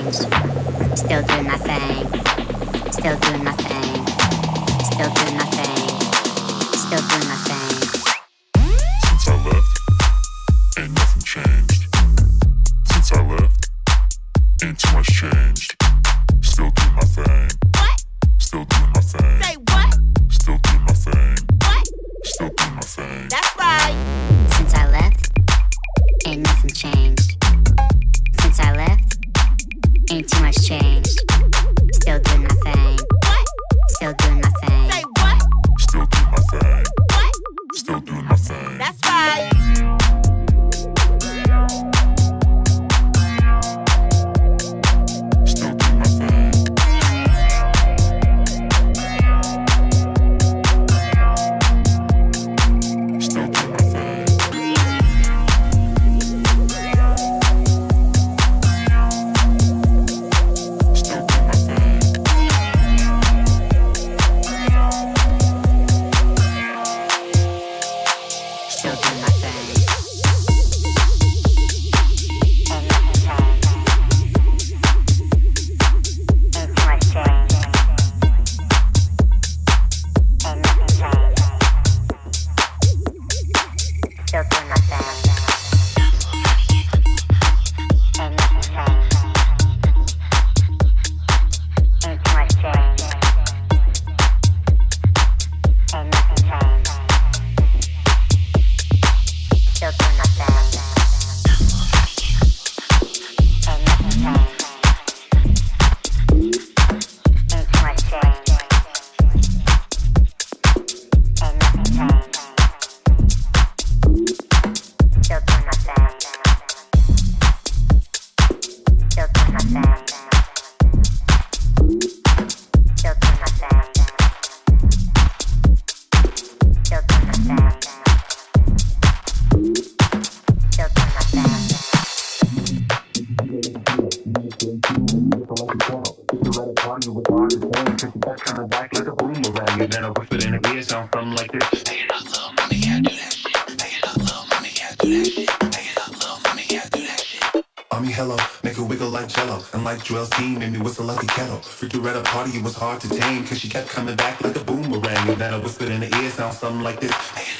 Still doing my thing. Still doing my thing. Still doing my like Joel Steen, made me whistle like a kettle. Freaked her at a party, it was hard to tame, cause she kept coming back like a boomerang. And then I whispered in her ear, sound something like this.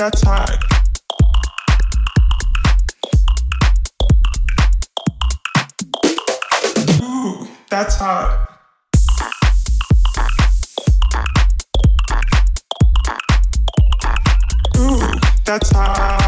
That's hot. Ooh, that's hot. Ooh, that's hot.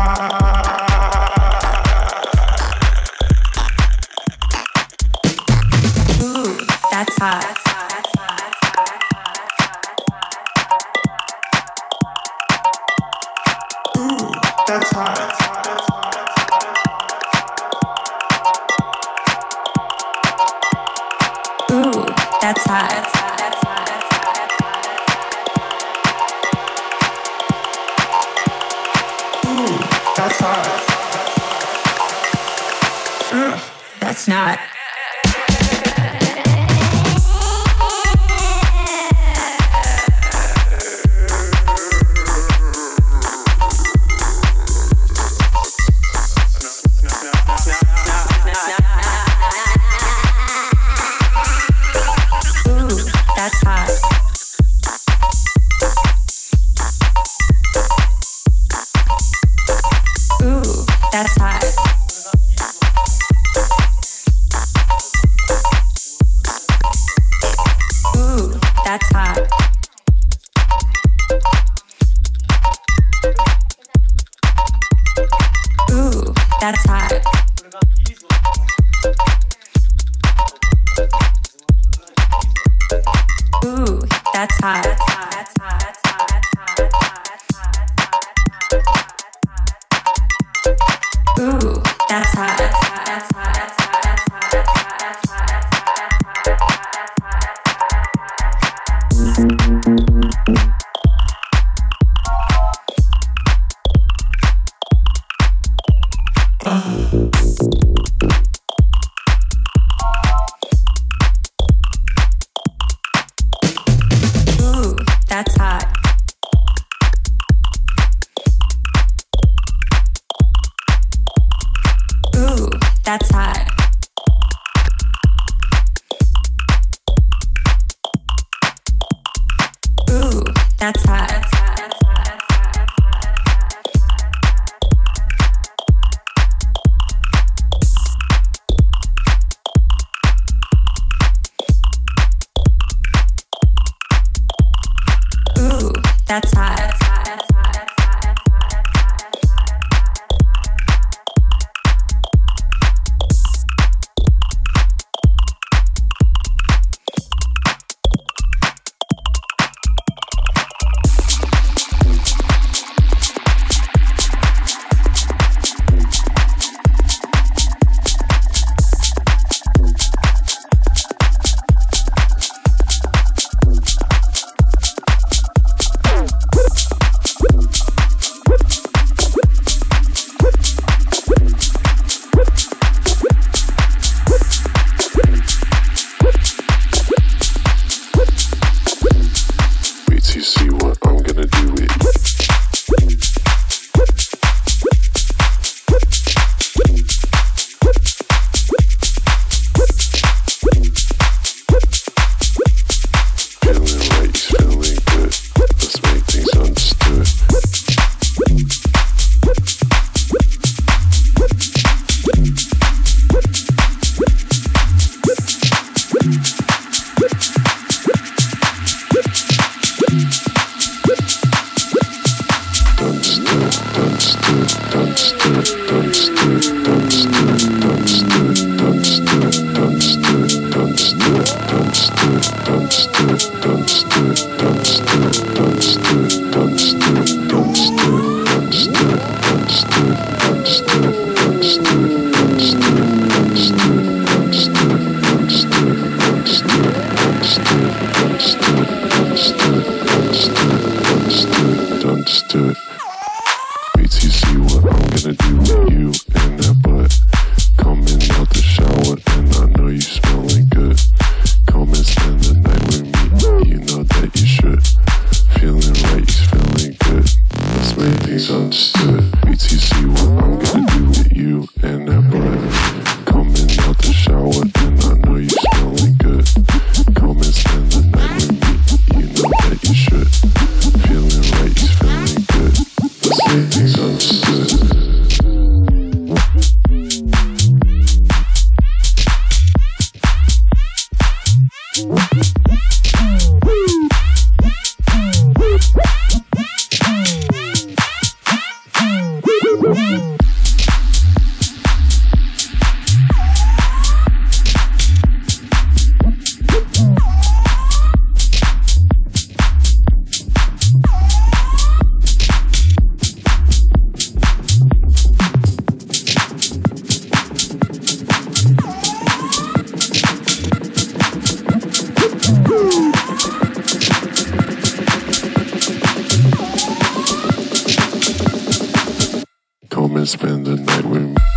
spend the night with me.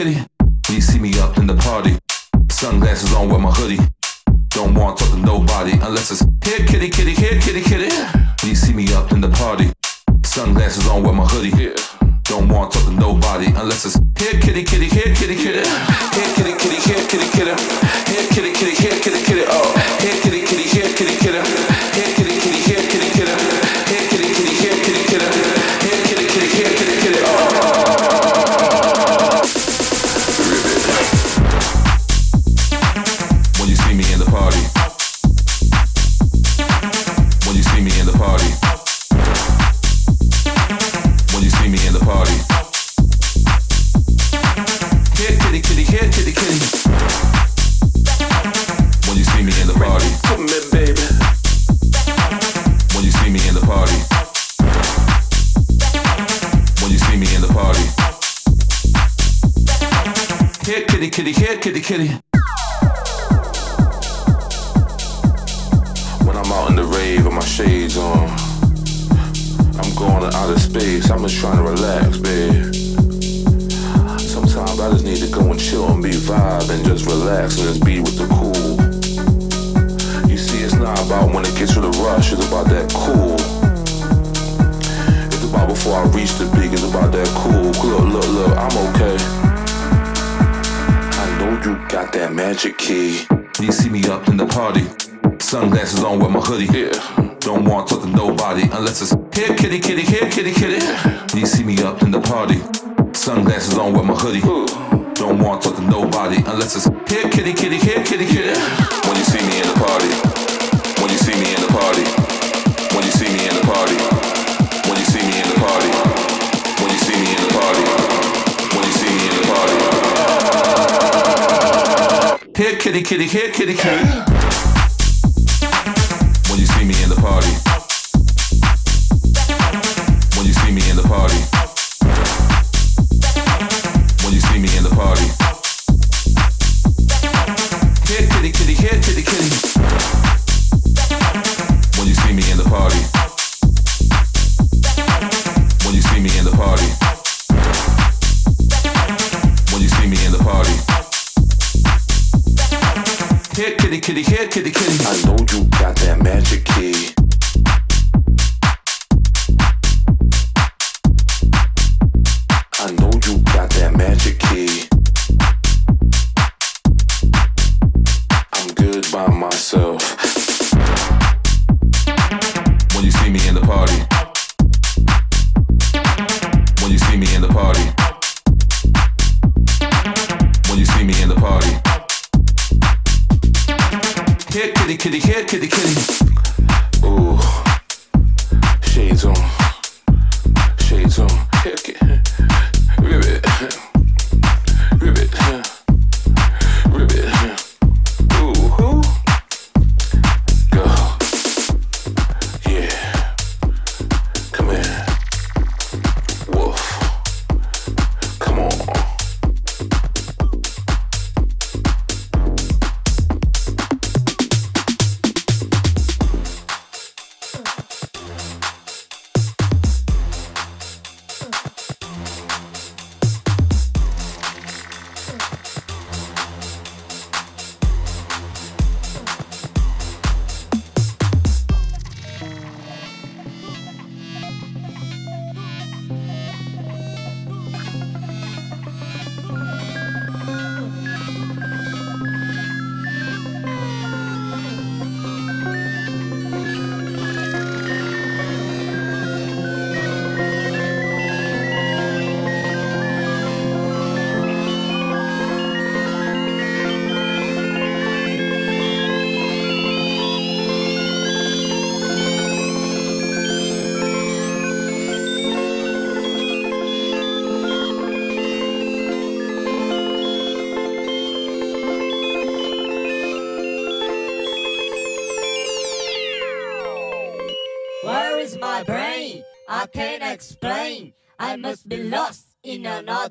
kitty. You see me up in the party. Sunglasses on with my hoodie. Don't want to talk to nobody unless it's here, kitty, kitty, here, kitty, kitty. You see me up in the party. Sunglasses on with my hoodie. Don't want to talk to nobody unless it's here, kitty, kitty, here, kitty, kitty. Here, kitty, kitty, here, kitty, kitty. Here, kitty, kitty, here, kitty, kitty. Oh, here, kitty, kitty, here, kitty, kitty. kitty, here, kitty, kitty. When I'm out in the rave with my shades on, I'm going to outer space. I'm just trying to relax, babe. Sometimes I just need to go and chill and be vibe and just relax and just be with the cool. You see, it's not about when it gets you the rush, it's about that cool before I reach the big it's about that cool. Look, look, look, I'm a that magic key. You see me up in the party, sunglasses on with my hoodie. Yeah. Don't want to talk to nobody unless it's here, kitty, kitty, here, kitty, kitty. You see me up in the party, sunglasses on with my hoodie. Don't want to talk to nobody unless it's here, kitty, kitty, here, kitty, kitty. When you see me in the party, when you see me in the party, when you see me in the party, when you see me in the party, when you see me in the party, kitty, kitty, here, kitty, kitty. When you see me in the party.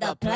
In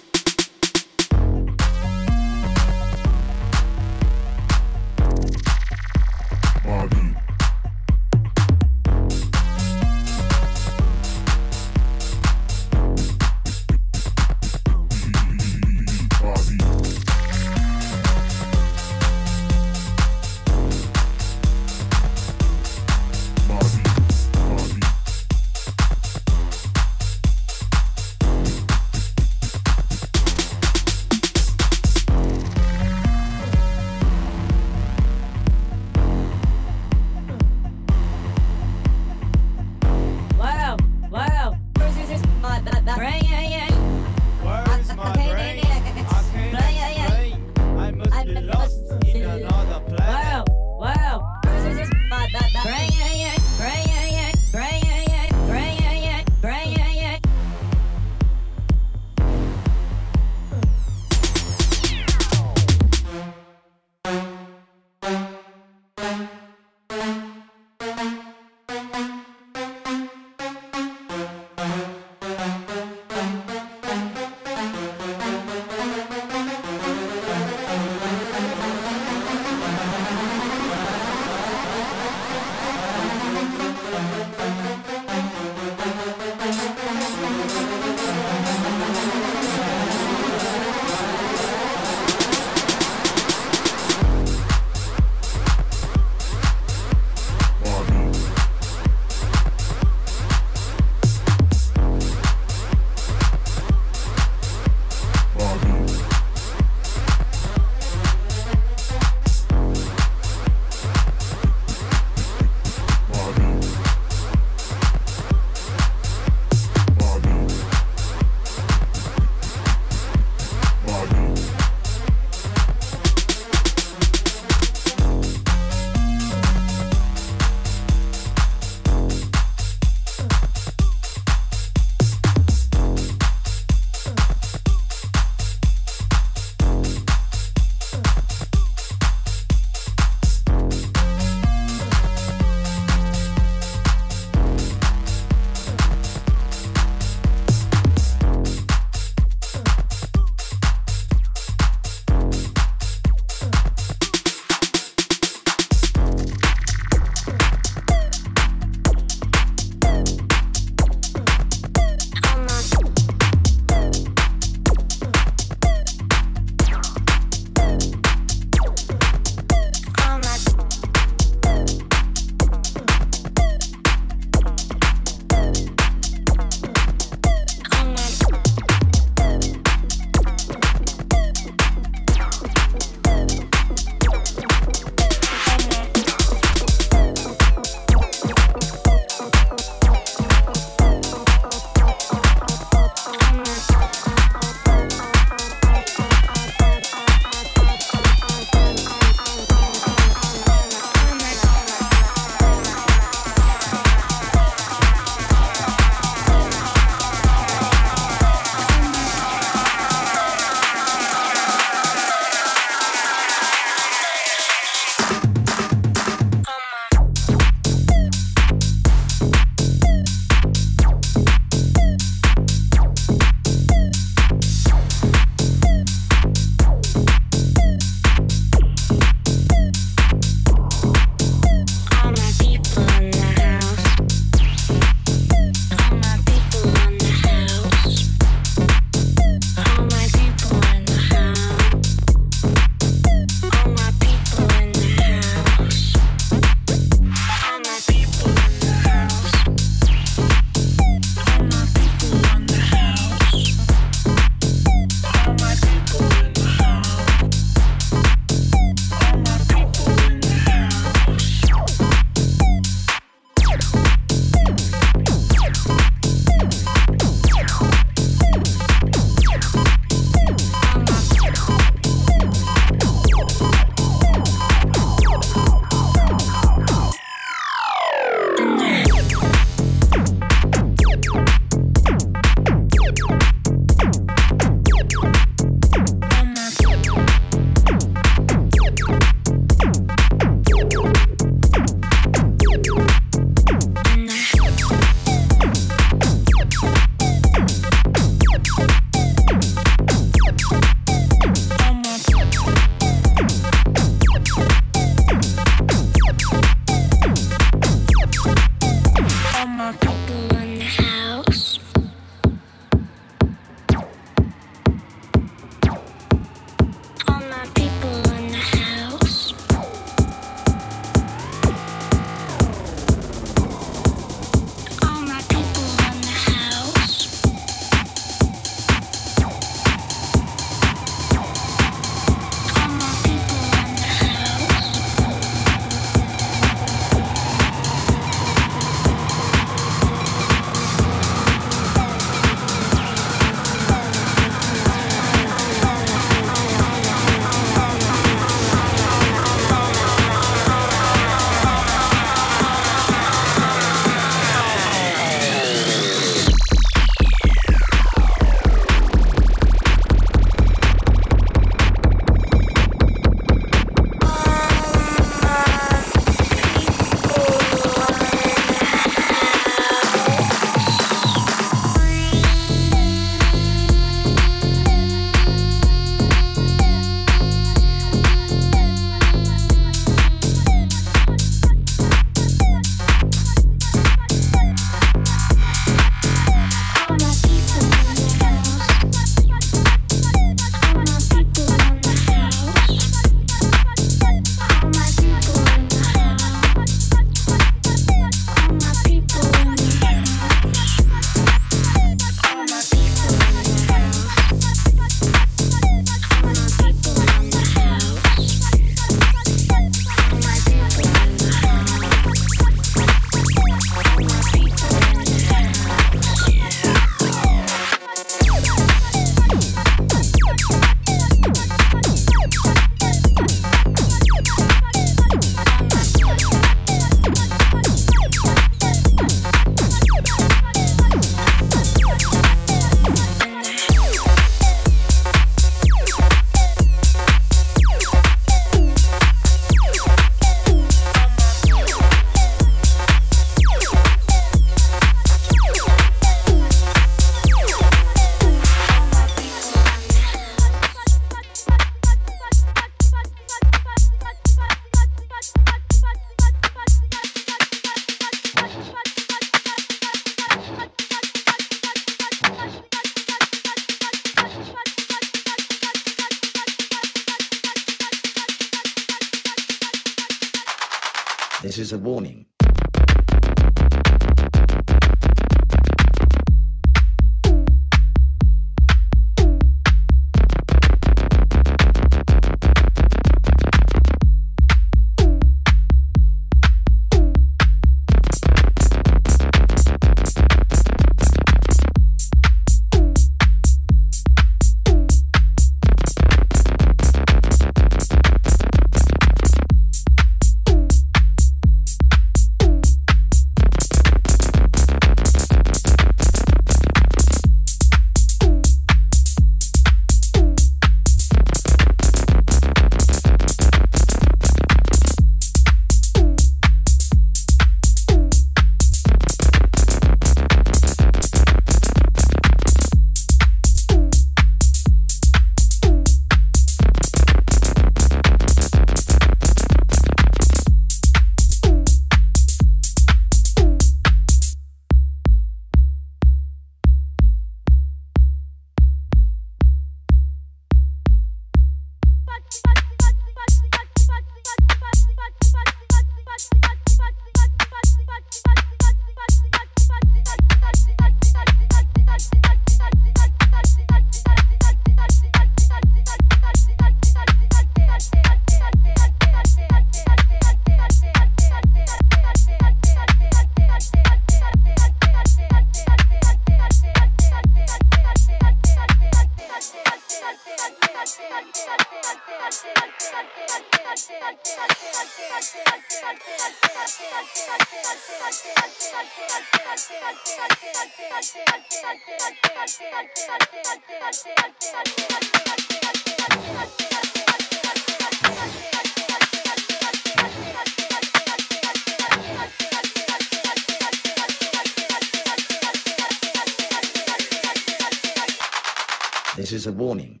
This is a warning.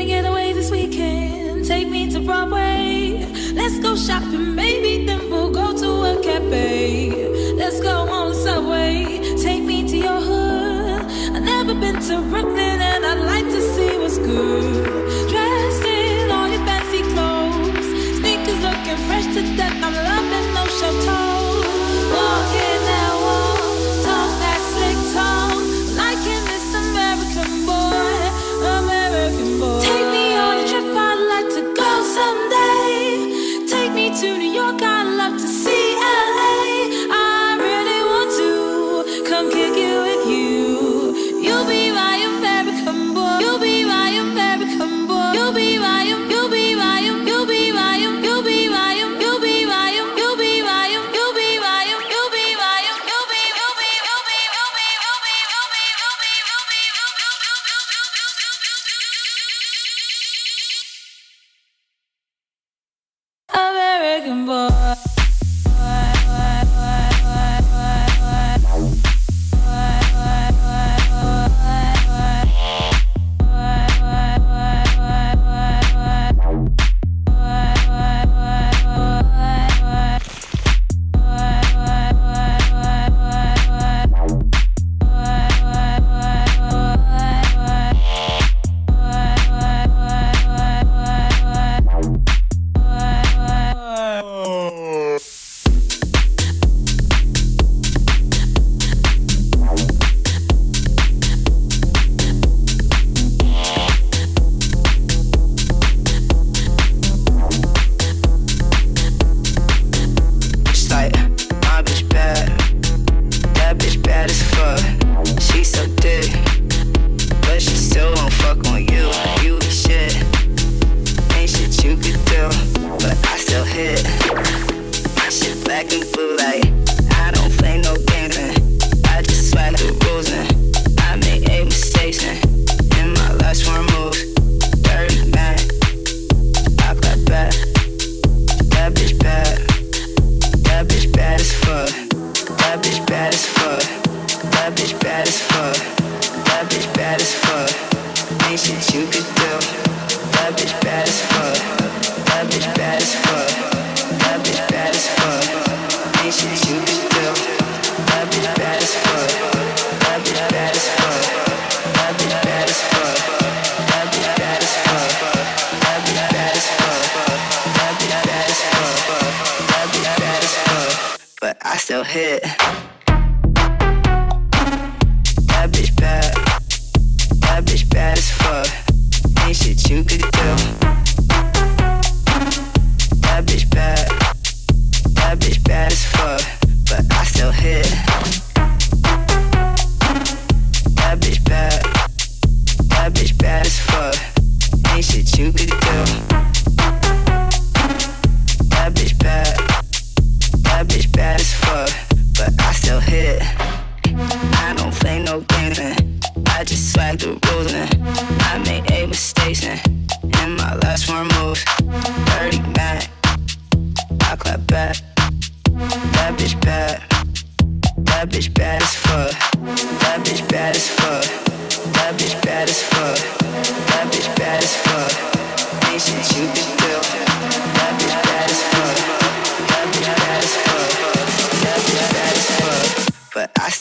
me get away this weekend. Take me to Broadway. Let's go shopping, maybe then we'll go to a cafe. Let's go on the subway. Take me to your hood. I've never been to Brooklyn and I'd like to see what's good. Dressed in all your fancy clothes, sneakers looking fresh to death. I'm loving no show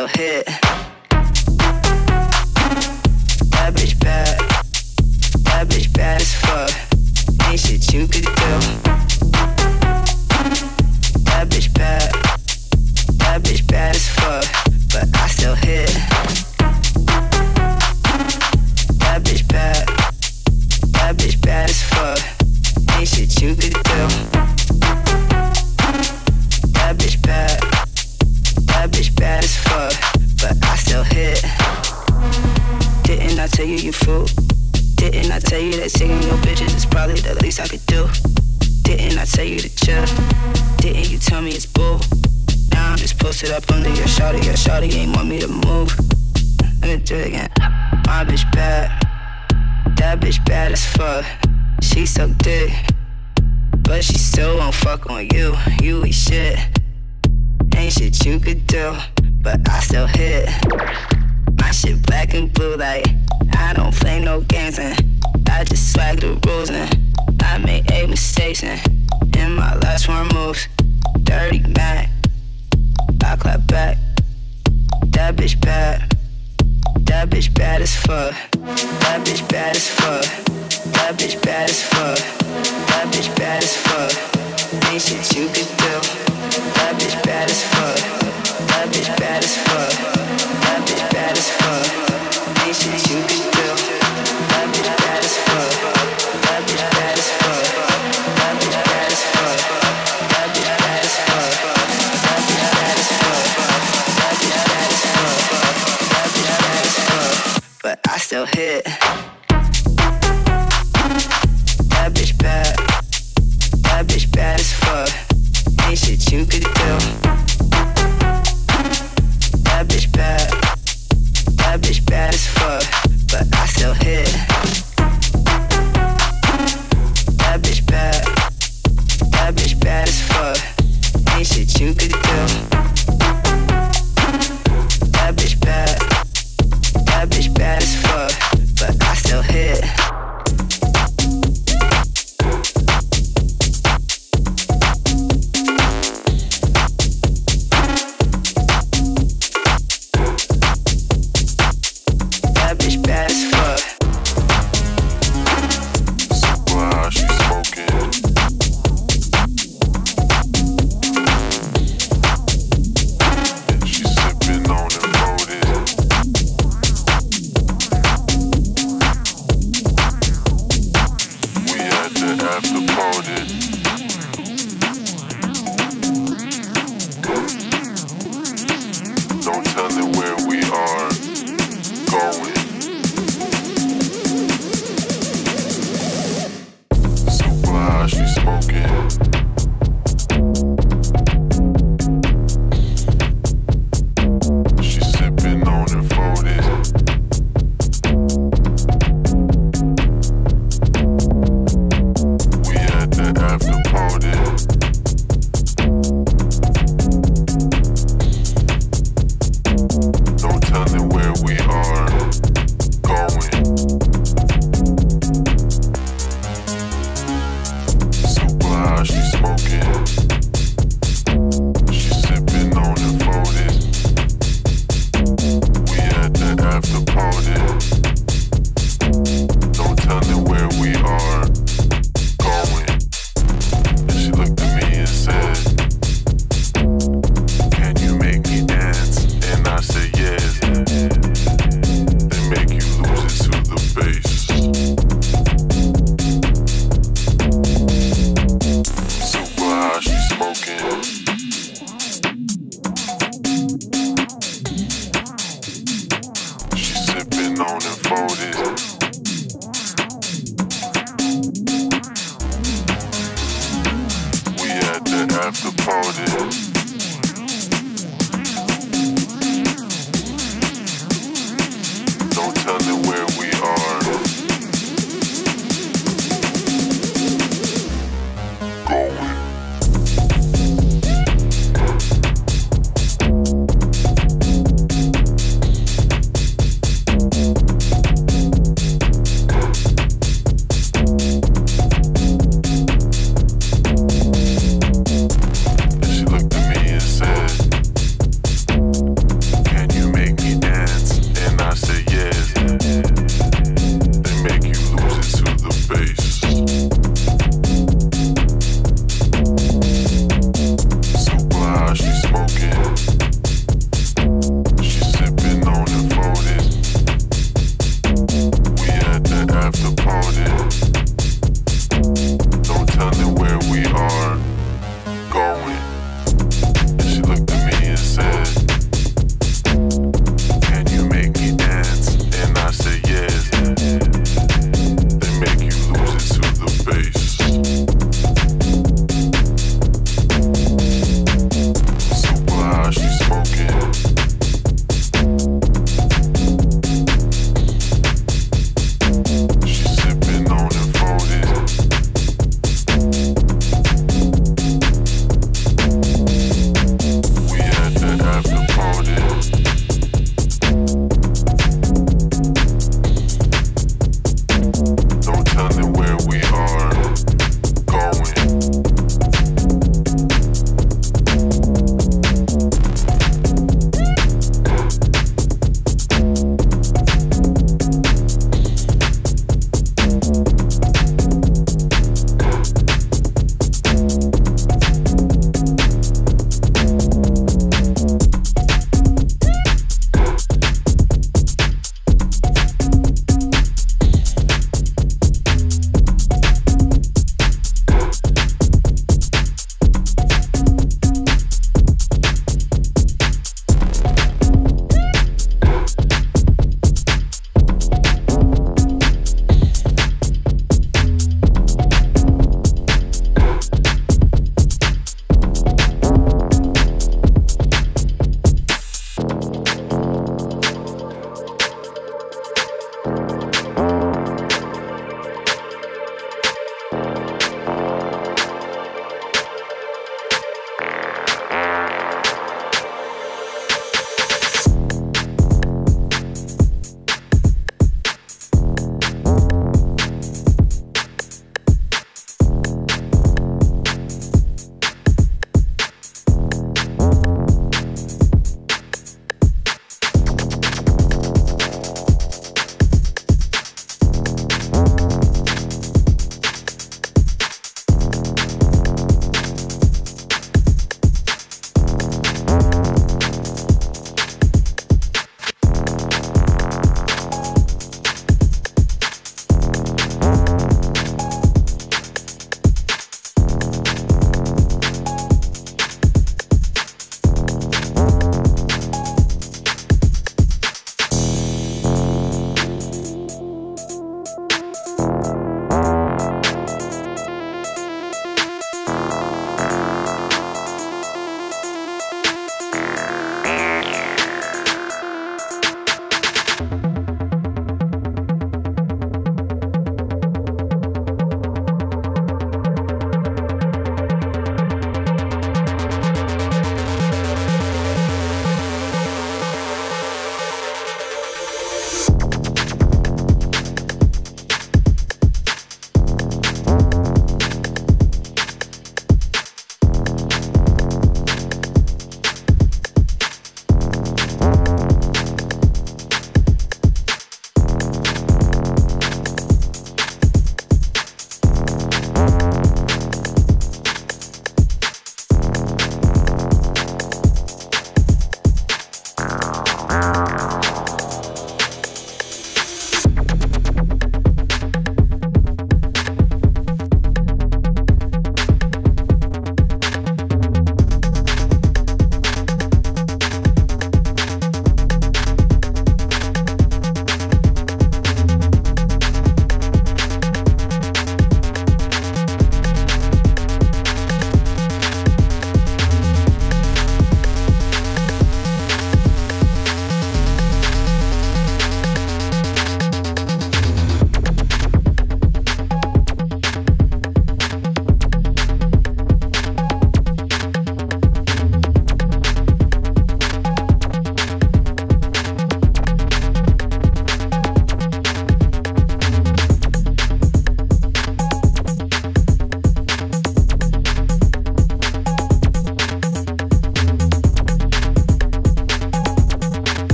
so hit.